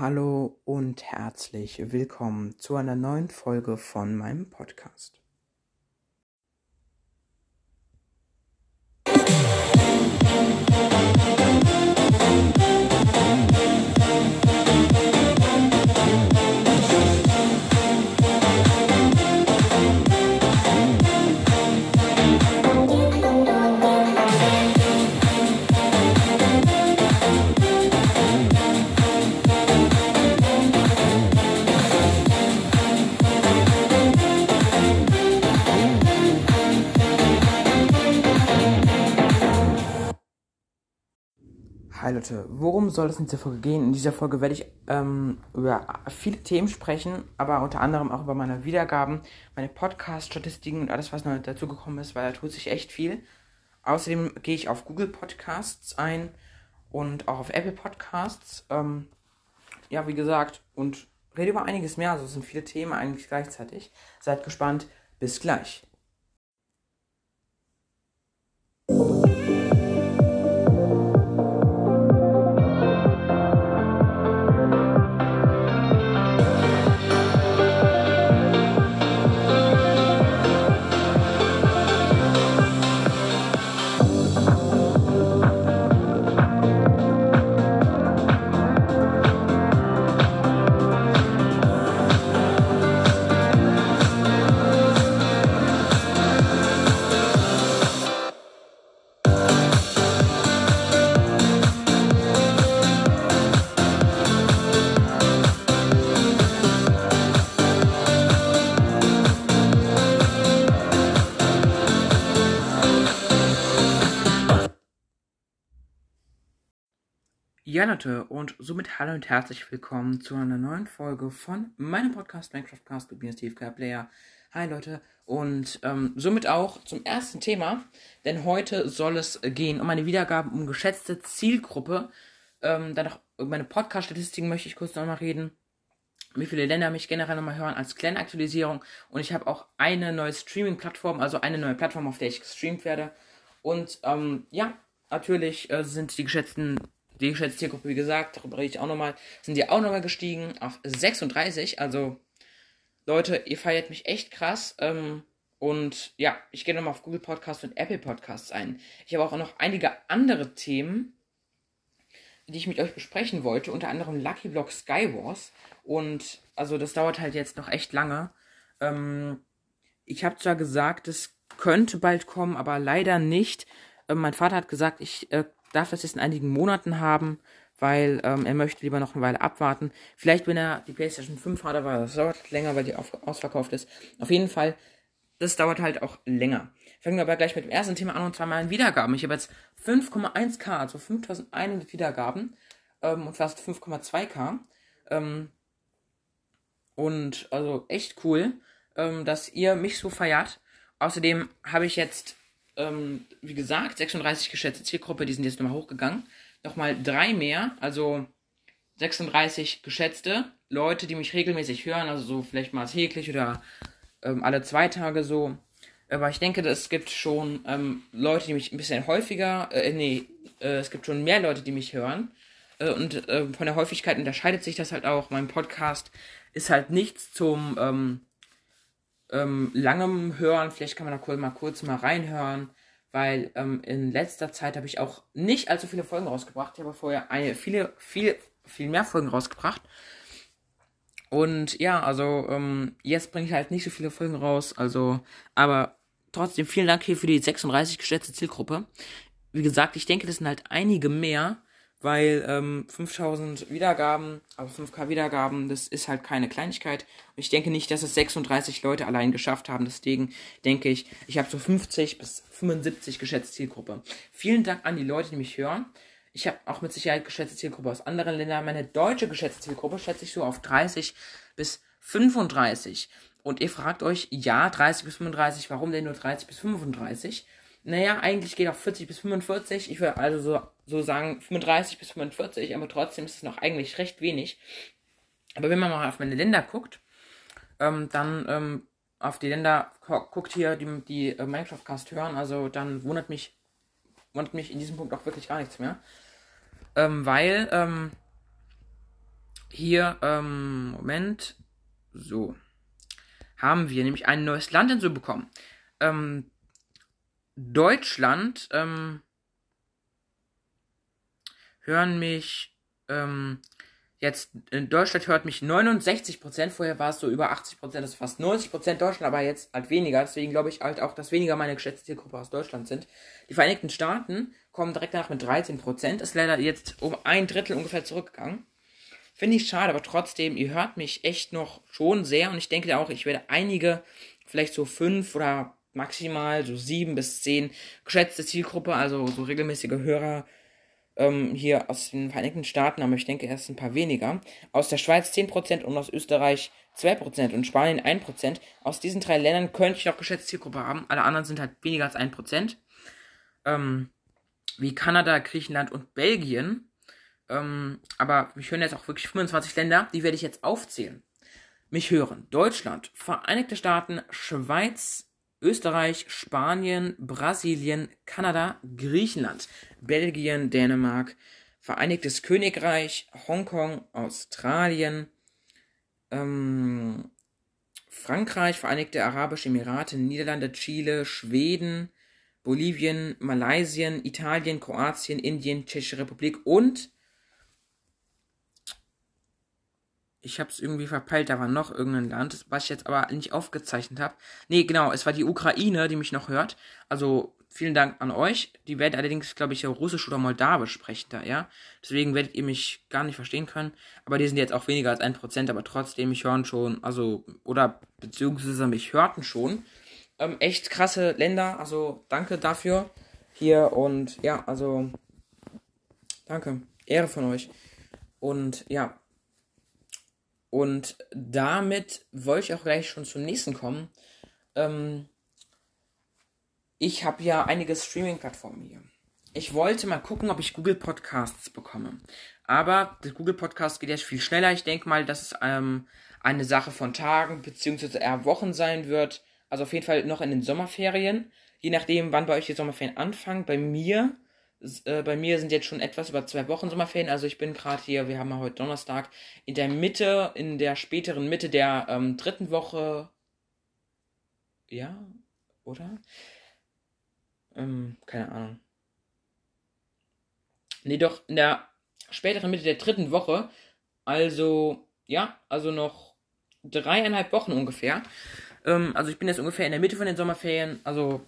Hallo und herzlich willkommen zu einer neuen Folge von meinem Podcast. Hi Leute, worum soll es in dieser Folge gehen? In dieser Folge werde ich ähm, über viele Themen sprechen, aber unter anderem auch über meine Wiedergaben, meine Podcast-Statistiken und alles, was noch dazugekommen ist, weil da tut sich echt viel. Außerdem gehe ich auf Google Podcasts ein und auch auf Apple Podcasts. Ähm, ja, wie gesagt, und rede über einiges mehr. Also es sind viele Themen eigentlich gleichzeitig. Seid gespannt. Bis gleich. Ja, Leute, und somit hallo und herzlich willkommen zu einer neuen Folge von meinem Podcast Minecraft Cast mit mir, Steve Player. Hi Leute, und ähm, somit auch zum ersten Thema, denn heute soll es gehen um meine Wiedergaben, um geschätzte Zielgruppe. Ähm, über meine Podcast-Statistiken möchte ich kurz nochmal reden. Wie viele Länder mich generell nochmal hören als kleine Aktualisierung. Und ich habe auch eine neue Streaming-Plattform, also eine neue Plattform, auf der ich gestreamt werde. Und ähm, ja, natürlich äh, sind die geschätzten die Zielgruppe, wie gesagt, darüber rede ich auch nochmal, sind die auch nochmal gestiegen auf 36. Also, Leute, ihr feiert mich echt krass. Ähm, und ja, ich gehe nochmal auf Google Podcasts und Apple Podcasts ein. Ich habe auch noch einige andere Themen, die ich mit euch besprechen wollte, unter anderem Lucky Block Skywars. Und also das dauert halt jetzt noch echt lange. Ähm, ich habe zwar gesagt, es könnte bald kommen, aber leider nicht. Ähm, mein Vater hat gesagt, ich äh, darf das jetzt in einigen Monaten haben, weil ähm, er möchte lieber noch eine Weile abwarten. Vielleicht, wenn er die PlayStation 5 hat, aber das dauert länger, weil die auf, ausverkauft ist. Auf jeden Fall, das dauert halt auch länger. Fangen wir aber gleich mit dem ersten Thema an, und zwar meinen Wiedergaben. Ich habe jetzt 5,1k, also 5100 Wiedergaben ähm, und fast 5,2k. Ähm, und also echt cool, ähm, dass ihr mich so feiert. Außerdem habe ich jetzt ähm, wie gesagt, 36 geschätzte Zielgruppe, die sind jetzt nochmal hochgegangen. Nochmal drei mehr, also 36 geschätzte Leute, die mich regelmäßig hören, also so vielleicht mal täglich oder ähm, alle zwei Tage so. Aber ich denke, es gibt schon ähm, Leute, die mich ein bisschen häufiger, äh, nee, äh, es gibt schon mehr Leute, die mich hören. Äh, und äh, von der Häufigkeit unterscheidet sich das halt auch. Mein Podcast ist halt nichts zum ähm, ähm, langem Hören. Vielleicht kann man da kurz mal kurz mal reinhören, weil ähm, in letzter Zeit habe ich auch nicht allzu viele Folgen rausgebracht. Ich habe vorher eine, viele, viel, viel mehr Folgen rausgebracht. Und ja, also ähm, jetzt bringe ich halt nicht so viele Folgen raus. Also, aber trotzdem vielen Dank hier für die 36 geschätzte Zielgruppe. Wie gesagt, ich denke, das sind halt einige mehr weil ähm, 5000 Wiedergaben, also 5k Wiedergaben, das ist halt keine Kleinigkeit. Und ich denke nicht, dass es 36 Leute allein geschafft haben. Deswegen denke ich, ich habe so 50 bis 75 geschätzte Zielgruppe. Vielen Dank an die Leute, die mich hören. Ich habe auch mit Sicherheit geschätzte Zielgruppe aus anderen Ländern. Meine deutsche geschätzte Zielgruppe schätze ich so auf 30 bis 35. Und ihr fragt euch, ja, 30 bis 35, warum denn nur 30 bis 35? Naja, eigentlich geht auf 40 bis 45. Ich würde also so, so sagen 35 bis 45, aber trotzdem ist es noch eigentlich recht wenig. Aber wenn man mal auf meine Länder guckt, ähm, dann ähm, auf die Länder guckt hier, die, die äh, Minecraft-Cast hören, also dann wundert mich, wundert mich in diesem Punkt auch wirklich gar nichts mehr. Ähm, weil, ähm, hier, ähm, Moment, so, haben wir nämlich ein neues Land hinzubekommen. Ähm, Deutschland, ähm, hören mich, ähm, Jetzt in Deutschland hört mich 69%, vorher war es so über 80%, das ist fast 90% Deutschland, aber jetzt halt weniger. Deswegen glaube ich halt auch, dass weniger meine geschätzte Zielgruppe aus Deutschland sind. Die Vereinigten Staaten kommen direkt danach mit 13%, ist leider jetzt um ein Drittel ungefähr zurückgegangen. Finde ich schade, aber trotzdem, ihr hört mich echt noch schon sehr und ich denke auch, ich werde einige, vielleicht so fünf oder maximal so sieben bis zehn geschätzte Zielgruppe, also so regelmäßige Hörer ähm, hier aus den Vereinigten Staaten, aber ich denke erst ein paar weniger. Aus der Schweiz 10% und aus Österreich 2% und Spanien 1%. Aus diesen drei Ländern könnte ich noch geschätzte Zielgruppe haben. Alle anderen sind halt weniger als 1%. Ähm, wie Kanada, Griechenland und Belgien. Ähm, aber mich hören jetzt auch wirklich 25 Länder, die werde ich jetzt aufzählen. Mich hören Deutschland, Vereinigte Staaten, Schweiz, Österreich, Spanien, Brasilien, Kanada, Griechenland, Belgien, Dänemark, Vereinigtes Königreich, Hongkong, Australien, ähm, Frankreich, Vereinigte Arabische Emirate, Niederlande, Chile, Schweden, Bolivien, Malaysia, Italien, Kroatien, Indien, Tschechische Republik und Ich habe es irgendwie verpeilt, da war noch irgendein Land, was ich jetzt aber nicht aufgezeichnet habe. Nee, genau, es war die Ukraine, die mich noch hört. Also vielen Dank an euch. Die werden allerdings, glaube ich, Russisch oder Moldawisch sprechen da, ja. Deswegen werdet ihr mich gar nicht verstehen können. Aber die sind jetzt auch weniger als ein Prozent, aber trotzdem, mich hören schon, also, oder beziehungsweise mich hörten schon. Ähm, echt krasse Länder, also danke dafür. Hier und ja, also danke. Ehre von euch. Und ja, und damit wollte ich auch gleich schon zum nächsten kommen. Ähm, ich habe ja einige Streaming-Plattformen hier. Ich wollte mal gucken, ob ich Google Podcasts bekomme. Aber das Google Podcast geht jetzt viel schneller. Ich denke mal, dass es ähm, eine Sache von Tagen bzw. eher Wochen sein wird. Also auf jeden Fall noch in den Sommerferien. Je nachdem, wann bei euch die Sommerferien anfangen. Bei mir äh, bei mir sind jetzt schon etwas über zwei Wochen Sommerferien. Also ich bin gerade hier, wir haben ja heute Donnerstag, in der Mitte, in der späteren Mitte der ähm, dritten Woche. Ja, oder? Ähm, keine Ahnung. Nee, doch, in der späteren Mitte der dritten Woche. Also, ja, also noch dreieinhalb Wochen ungefähr. Ähm, also ich bin jetzt ungefähr in der Mitte von den Sommerferien. Also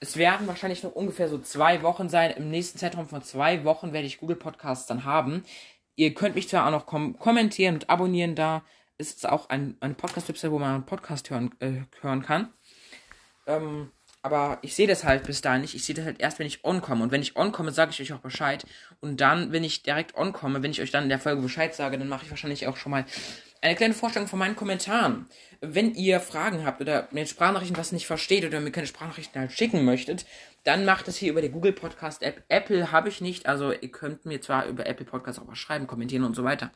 es werden wahrscheinlich noch ungefähr so zwei Wochen sein. Im nächsten Zeitraum von zwei Wochen werde ich Google Podcasts dann haben. Ihr könnt mich zwar auch noch kom kommentieren und abonnieren da. Es ist auch ein, eine Podcast-Website, wo man einen Podcast hören, äh, hören kann. Ähm, aber ich sehe das halt bis dahin nicht. Ich sehe das halt erst, wenn ich on komme. Und wenn ich on komme, sage ich euch auch Bescheid. Und dann, wenn ich direkt on komme, wenn ich euch dann in der Folge Bescheid sage, dann mache ich wahrscheinlich auch schon mal eine kleine Vorstellung von meinen Kommentaren. Wenn ihr Fragen habt oder mir Sprachnachrichten was nicht versteht oder mir keine Sprachnachrichten halt schicken möchtet, dann macht es hier über die Google Podcast App. Apple habe ich nicht, also ihr könnt mir zwar über Apple Podcast auch was schreiben, kommentieren und so weiter.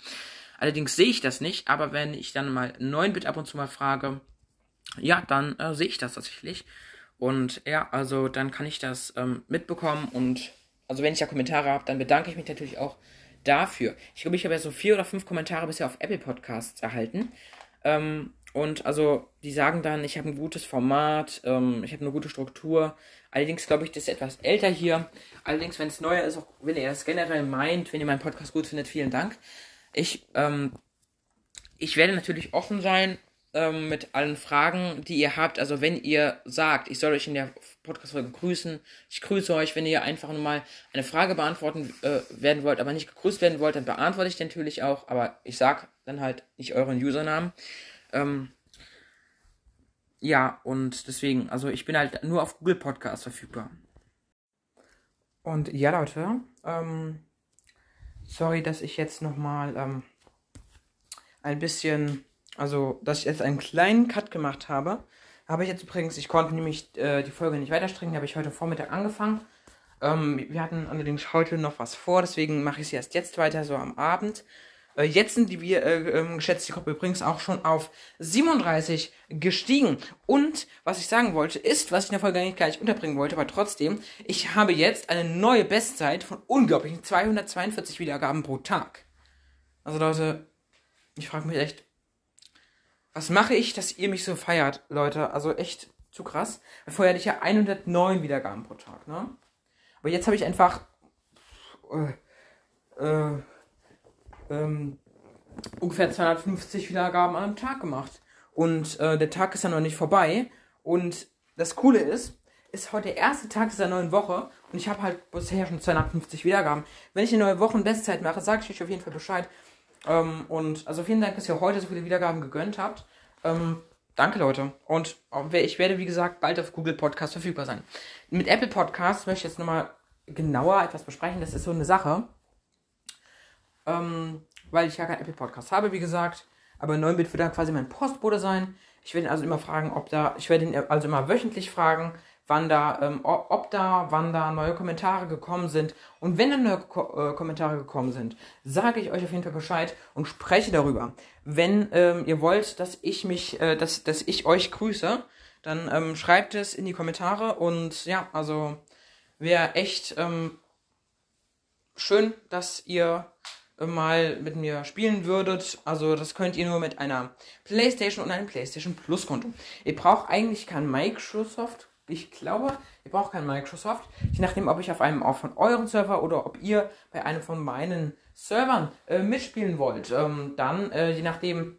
Allerdings sehe ich das nicht, aber wenn ich dann mal 9-Bit ab und zu mal frage, ja, dann äh, sehe ich das tatsächlich. Und ja, also dann kann ich das ähm, mitbekommen und also wenn ich ja Kommentare habe, dann bedanke ich mich natürlich auch dafür. Ich glaube, ich habe ja so vier oder fünf Kommentare bisher auf Apple Podcasts erhalten. Ähm, und also, die sagen dann, ich habe ein gutes Format, ähm, ich habe eine gute Struktur. Allerdings glaube ich, das ist etwas älter hier. Allerdings, wenn es neuer ist, auch wenn ihr es generell meint, wenn ihr meinen Podcast gut findet, vielen Dank. Ich, ähm, ich werde natürlich offen sein ähm, mit allen Fragen, die ihr habt. Also wenn ihr sagt, ich soll euch in der Podcast-Folge grüßen, ich grüße euch. Wenn ihr einfach nur mal eine Frage beantworten äh, werden wollt, aber nicht gegrüßt werden wollt, dann beantworte ich natürlich auch. Aber ich sag dann halt nicht euren Usernamen. Ähm, ja, und deswegen, also ich bin halt nur auf Google Podcast verfügbar. Und ja, Leute, ähm, sorry, dass ich jetzt nochmal ähm, ein bisschen also, dass ich jetzt einen kleinen Cut gemacht habe. Habe ich jetzt übrigens, ich konnte nämlich äh, die Folge nicht weiter strecken, habe ich heute Vormittag angefangen. Ähm, wir hatten allerdings heute noch was vor, deswegen mache ich sie erst jetzt weiter, so am Abend. Äh, jetzt sind die wir, äh, äh, geschätzte Gruppe übrigens auch schon auf 37 gestiegen. Und was ich sagen wollte, ist, was ich in der Folge nicht gleich unterbringen wollte, aber trotzdem, ich habe jetzt eine neue Bestzeit von unglaublichen 242 Wiedergaben pro Tag. Also Leute, Ich frage mich echt, was mache ich, dass ihr mich so feiert, Leute? Also echt zu krass. Vorher hatte ich ja 109 Wiedergaben pro Tag, ne? Aber jetzt habe ich einfach äh, äh, ähm, ungefähr 250 Wiedergaben einem Tag gemacht. Und äh, der Tag ist ja noch nicht vorbei. Und das Coole ist, ist heute der erste Tag dieser neuen Woche und ich habe halt bisher schon 250 Wiedergaben. Wenn ich eine neue Wochenbestzeit mache, sage ich euch auf jeden Fall Bescheid. Ähm, und also vielen Dank, dass ihr heute so viele Wiedergaben gegönnt habt. Ähm, danke, Leute. Und ich werde, wie gesagt, bald auf Google Podcast verfügbar sein. Mit Apple Podcast möchte ich jetzt nochmal genauer etwas besprechen. Das ist so eine Sache. Ähm, weil ich ja keinen Apple Podcast habe, wie gesagt. Aber 9-Bit wird dann quasi mein Postbote sein. Ich werde ihn also immer fragen, ob da, ich werde ihn also immer wöchentlich fragen, wann da, ähm, ob da, wann da neue Kommentare gekommen sind. Und wenn da neue Ko äh, Kommentare gekommen sind, sage ich euch auf jeden Fall Bescheid und spreche darüber. Wenn ähm, ihr wollt, dass ich mich, äh, dass, dass ich euch grüße, dann ähm, schreibt es in die Kommentare und ja, also wäre echt ähm, schön, dass ihr mal mit mir spielen würdet. Also das könnt ihr nur mit einer PlayStation und einem PlayStation Plus Konto. Ihr braucht eigentlich kein Microsoft. Ich glaube, ihr braucht kein Microsoft. Je nachdem, ob ich auf einem auch von euren Server oder ob ihr bei einem von meinen Servern äh, mitspielen wollt, ähm, dann, äh, je nachdem,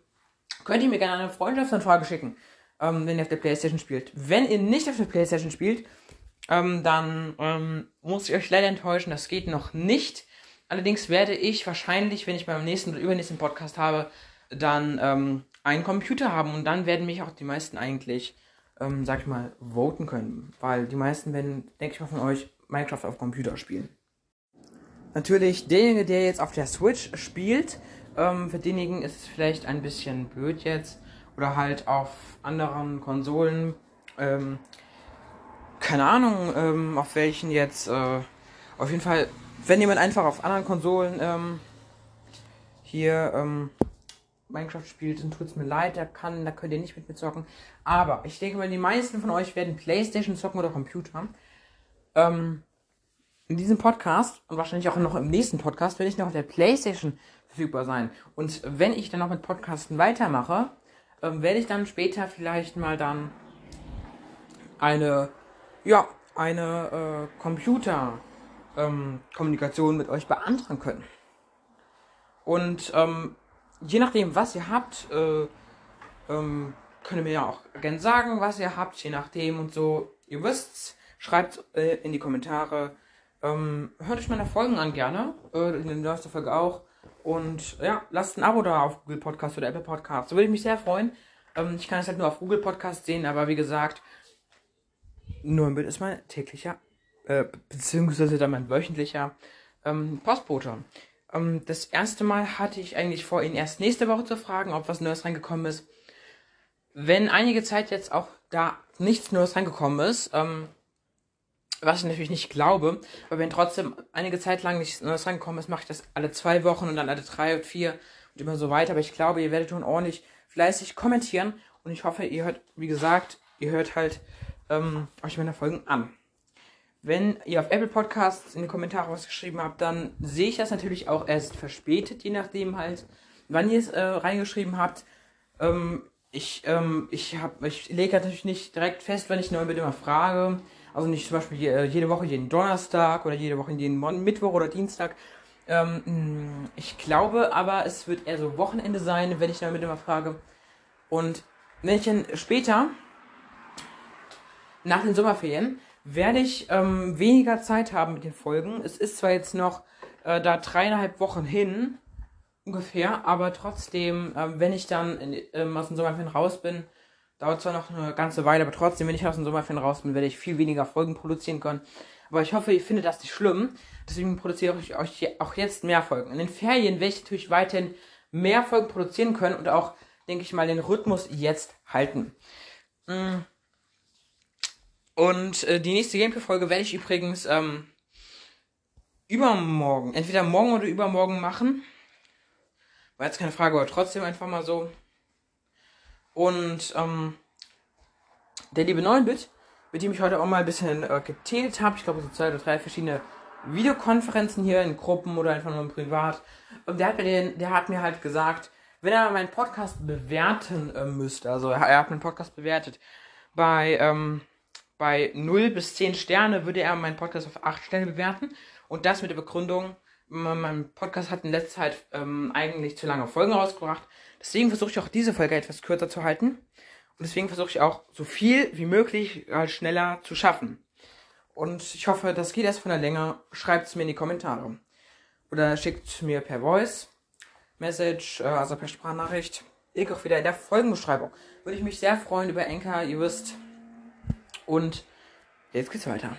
könnt ihr mir gerne eine Freundschaftsanfrage schicken, ähm, wenn ihr auf der PlayStation spielt. Wenn ihr nicht auf der PlayStation spielt, ähm, dann ähm, muss ich euch leider enttäuschen, das geht noch nicht. Allerdings werde ich wahrscheinlich, wenn ich beim nächsten oder übernächsten Podcast habe, dann ähm, einen Computer haben und dann werden mich auch die meisten eigentlich, ähm, sag ich mal, voten können. Weil die meisten werden, denke ich mal, von euch Minecraft auf Computer spielen. Natürlich, derjenige, der jetzt auf der Switch spielt, ähm, für denjenigen ist es vielleicht ein bisschen blöd jetzt. Oder halt auf anderen Konsolen. Ähm, keine Ahnung, ähm, auf welchen jetzt. Äh, auf jeden Fall wenn jemand einfach auf anderen Konsolen ähm, hier ähm, Minecraft spielt, dann tut es mir leid, da kann, da könnt ihr nicht mit mir zocken. Aber ich denke mal, die meisten von euch werden Playstation zocken oder Computer. Ähm, in diesem Podcast und wahrscheinlich auch noch im nächsten Podcast werde ich noch auf der Playstation verfügbar sein. Und wenn ich dann noch mit Podcasten weitermache, ähm, werde ich dann später vielleicht mal dann eine, ja, eine äh, Computer ähm, mit euch beantragen können. Und ähm, je nachdem, was ihr habt, äh, ähm, könnt ihr mir ja auch gerne sagen, was ihr habt, je nachdem und so. Ihr wisst's, schreibt äh, in die Kommentare. Ähm, hört euch meine Folgen an gerne, äh, in der neuesten Folge auch. Und ja, lasst ein Abo da auf Google Podcast oder Apple Podcast. So würde ich mich sehr freuen. Ähm, ich kann es halt nur auf Google Podcast sehen, aber wie gesagt, Bild ist mein täglicher äh, beziehungsweise dann mein wöchentlicher ähm, Postbote. Ähm, das erste Mal hatte ich eigentlich vor, ihn erst nächste Woche zu fragen, ob was Neues reingekommen ist. Wenn einige Zeit jetzt auch da nichts Neues reingekommen ist, ähm, was ich natürlich nicht glaube, aber wenn trotzdem einige Zeit lang nichts Neues reingekommen ist, mache ich das alle zwei Wochen und dann alle drei und vier und immer so weiter. Aber ich glaube, ihr werdet schon ordentlich fleißig kommentieren und ich hoffe, ihr hört, wie gesagt, ihr hört halt ähm, euch meine Folgen an. Wenn ihr auf Apple Podcasts in die Kommentare was geschrieben habt, dann sehe ich das natürlich auch erst verspätet, je nachdem halt, wann ihr es äh, reingeschrieben habt. Ähm, ich ähm, ich, hab, ich lege natürlich nicht direkt fest, wenn ich neu mit immer frage. Also nicht zum Beispiel je, jede Woche jeden Donnerstag oder jede Woche jeden Mon Mittwoch oder Dienstag. Ähm, ich glaube aber, es wird eher so Wochenende sein, wenn ich neu mit immer frage. Und wenn ich dann später, nach den Sommerferien, werde ich ähm, weniger Zeit haben mit den Folgen. Es ist zwar jetzt noch äh, da dreieinhalb Wochen hin, ungefähr, aber trotzdem, äh, wenn ich dann in, ähm, aus dem Sommerferien raus bin, dauert zwar noch eine ganze Weile, aber trotzdem, wenn ich aus dem Sommerferien raus bin, werde ich viel weniger Folgen produzieren können. Aber ich hoffe, ihr findet das nicht schlimm. Deswegen produziere ich euch auch jetzt mehr Folgen. In den Ferien werde ich natürlich weiterhin mehr Folgen produzieren können und auch, denke ich mal, den Rhythmus jetzt halten. Mhm. Und äh, die nächste Gameplay-Folge werde ich übrigens ähm, übermorgen, entweder morgen oder übermorgen machen. War jetzt keine Frage, aber trotzdem einfach mal so. Und ähm, der liebe 9-Bit, mit dem ich heute auch mal ein bisschen äh, geteilt habe, ich glaube so zwei oder drei verschiedene Videokonferenzen hier in Gruppen oder einfach nur privat. Und der hat mir, den, der hat mir halt gesagt, wenn er meinen Podcast bewerten äh, müsste, also er hat meinen Podcast bewertet, bei, ähm, bei 0 bis 10 Sterne würde er meinen Podcast auf 8 Sterne bewerten. Und das mit der Begründung, mein Podcast hat in letzter Zeit ähm, eigentlich zu lange Folgen rausgebracht. Deswegen versuche ich auch diese Folge etwas kürzer zu halten. Und deswegen versuche ich auch so viel wie möglich äh, schneller zu schaffen. Und ich hoffe, das geht erst von der Länge. Schreibt es mir in die Kommentare. Oder schickt mir per Voice Message, äh, also per Sprachnachricht. Link auch wieder in der Folgenbeschreibung. Würde ich mich sehr freuen über Enka, ihr wisst. Und jetzt geht's weiter.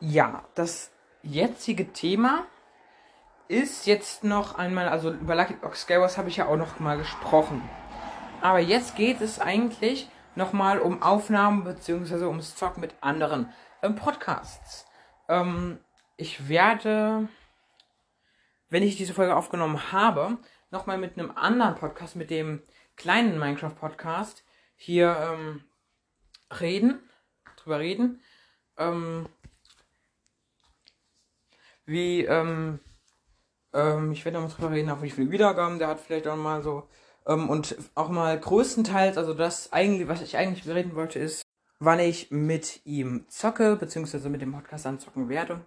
Ja, das jetzige Thema ist jetzt noch einmal, also über Lucky Box Skywars habe ich ja auch noch mal gesprochen. Aber jetzt geht es eigentlich noch mal um Aufnahmen bzw. ums Zocken mit anderen ähm, Podcasts. Ähm, ich werde, wenn ich diese Folge aufgenommen habe, noch mal mit einem anderen Podcast, mit dem kleinen Minecraft Podcast hier ähm, reden, drüber reden. Ähm, wie, ähm, ähm, ich werde noch mal drüber reden, auf wie viele Wiedergaben der hat, vielleicht auch mal so. Ähm, und auch mal größtenteils, also das eigentlich, was ich eigentlich reden wollte, ist, wann ich mit ihm zocke, beziehungsweise mit dem Podcast anzocken werde.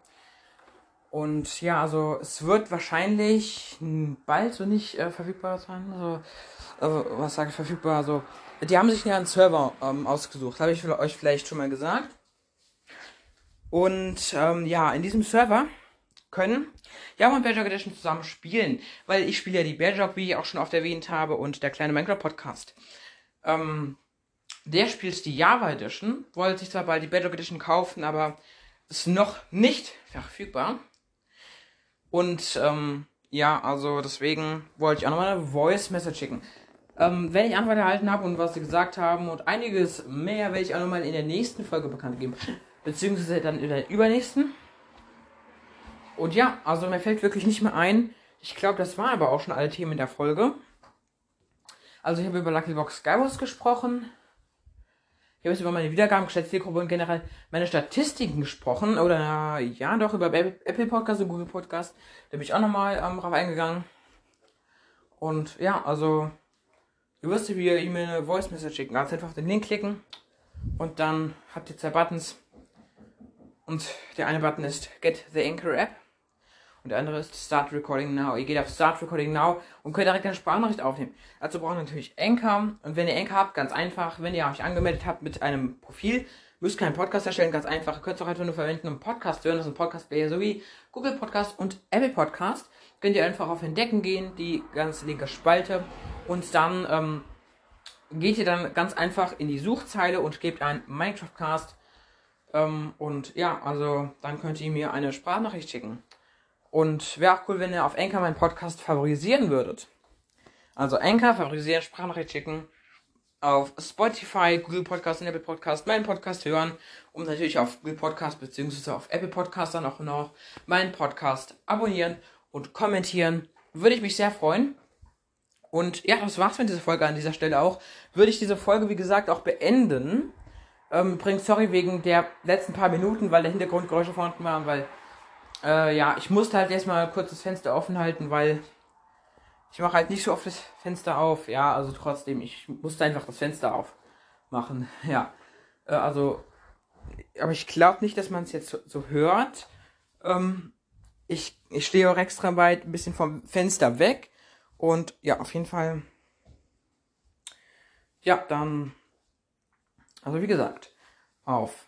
Und ja, also es wird wahrscheinlich bald so nicht äh, verfügbar sein. Also, also was sage ich verfügbar? Also, die haben sich ja einen Server ähm, ausgesucht, habe ich euch vielleicht schon mal gesagt. Und ähm, ja, in diesem Server können ja und Bearjog Edition zusammen spielen, weil ich spiele ja die Bearjog, wie ich auch schon oft erwähnt habe, und der kleine Minecraft Podcast. Ähm, der spielt die Java Edition, wollte sich zwar bald die Bearjog Edition kaufen, aber ist noch nicht verfügbar. Und ähm, ja, also deswegen wollte ich auch nochmal eine Voice Message schicken. Ähm, wenn ich Antwort erhalten habe und was sie gesagt haben und einiges mehr, werde ich auch nochmal in der nächsten Folge bekannt geben. Beziehungsweise dann in der übernächsten. Und ja, also mir fällt wirklich nicht mehr ein. Ich glaube, das waren aber auch schon alle Themen der Folge. Also ich habe über Lucky Box Skywars gesprochen. Ich habe jetzt über meine Wiedergaben, geschätzte Zielgruppe und generell meine Statistiken gesprochen. Oder ja, doch über Apple Podcast und Google Podcast. Da bin ich auch nochmal ähm, drauf eingegangen. Und ja, also ihr wisst, wie ihr E-Mail eine Voice Message schicken. Also einfach den Link klicken und dann habt ihr zwei Buttons. Und der eine Button ist Get the Anchor App und der andere ist Start Recording Now. Ihr geht auf Start Recording Now und könnt direkt eine Sprachnachricht aufnehmen. Dazu braucht ihr natürlich Anchor. Und wenn ihr Anchor habt, ganz einfach, wenn ihr euch angemeldet habt mit einem Profil, müsst keinen Podcast erstellen, ganz einfach. Ihr könnt es auch einfach nur verwenden, um Podcast zu hören. Das ist ein Podcast-Player sowie Google Podcast und Apple Podcast. Könnt ihr einfach auf Entdecken gehen, die ganz linke Spalte. Und dann ähm, geht ihr dann ganz einfach in die Suchzeile und gebt ein Minecraft Cast. Ähm, und ja, also dann könnt ihr mir eine Sprachnachricht schicken. Und wäre auch cool, wenn ihr auf Anchor meinen Podcast favorisieren würdet. Also Anchor, favorisieren, Sprachnachricht schicken, auf Spotify, Google Podcast Apple Podcast meinen Podcast hören und natürlich auf Google Podcast bzw. auf Apple Podcast dann auch noch meinen Podcast abonnieren und kommentieren. Würde ich mich sehr freuen. Und ja, das war's mit dieser Folge an dieser Stelle auch. Würde ich diese Folge, wie gesagt, auch beenden. Ähm, übrigens, sorry wegen der letzten paar Minuten, weil der Hintergrundgeräusche vorhanden waren, weil äh, ja, ich musste halt erstmal kurz das Fenster offen halten, weil ich mache halt nicht so oft das Fenster auf. Ja, also trotzdem, ich musste einfach das Fenster aufmachen. Ja, äh, also, aber ich glaube nicht, dass man es jetzt so, so hört. Ähm, ich, ich stehe auch extra weit ein bisschen vom Fenster weg. Und ja, auf jeden Fall. Ja, dann. Also wie gesagt, auf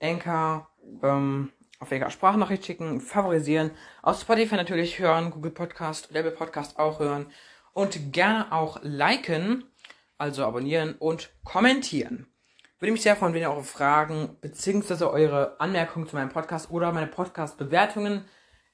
Anchor, ähm, auf welcher Sprachnachricht schicken, favorisieren, auf Spotify natürlich hören, Google Podcast, Level Podcast auch hören und gerne auch liken, also abonnieren und kommentieren. Würde mich sehr freuen, wenn ihr eure Fragen bzw. eure Anmerkungen zu meinem Podcast oder meine Podcast-Bewertungen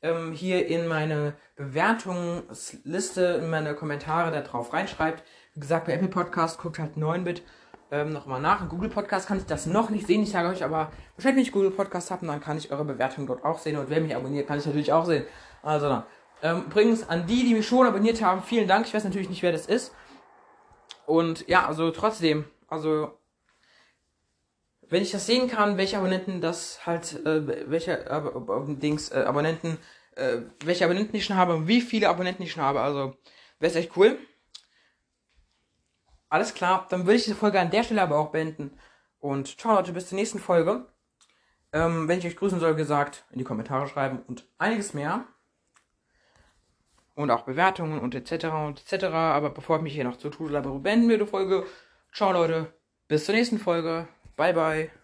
ähm, hier in meine Bewertungsliste, in meine Kommentare da drauf reinschreibt. Wie gesagt, bei Apple Podcast guckt halt 9-Bit ähm, nochmal nach. In Google Podcast kann ich das noch nicht sehen. Ich sage euch aber, wahrscheinlich, wenn ich Google Podcast habe, dann kann ich eure Bewertung dort auch sehen. Und wer mich abonniert, kann ich natürlich auch sehen. Also dann. Ähm, übrigens, an die, die mich schon abonniert haben, vielen Dank. Ich weiß natürlich nicht, wer das ist. Und ja, also trotzdem, also wenn ich das sehen kann, welche Abonnenten das halt, äh, welche äh, Dings, äh, Abonnenten, äh, welche Abonnenten ich schon habe, wie viele Abonnenten ich schon habe, also Wäre echt cool. Alles klar, dann würde ich diese Folge an der Stelle aber auch beenden. Und ciao Leute, bis zur nächsten Folge. Ähm, wenn ich euch grüßen soll, gesagt, in die Kommentare schreiben und einiges mehr. Und auch Bewertungen und etc. und etc. Aber bevor ich mich hier noch zu tue, beenden wir die Folge. Ciao Leute, bis zur nächsten Folge. Bye bye.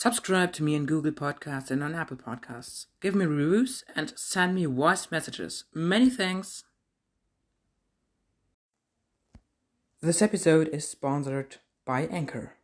Subscribe to me on Google Podcasts and on Apple Podcasts. Give me reviews and send me voice messages. Many thanks. This episode is sponsored by Anchor.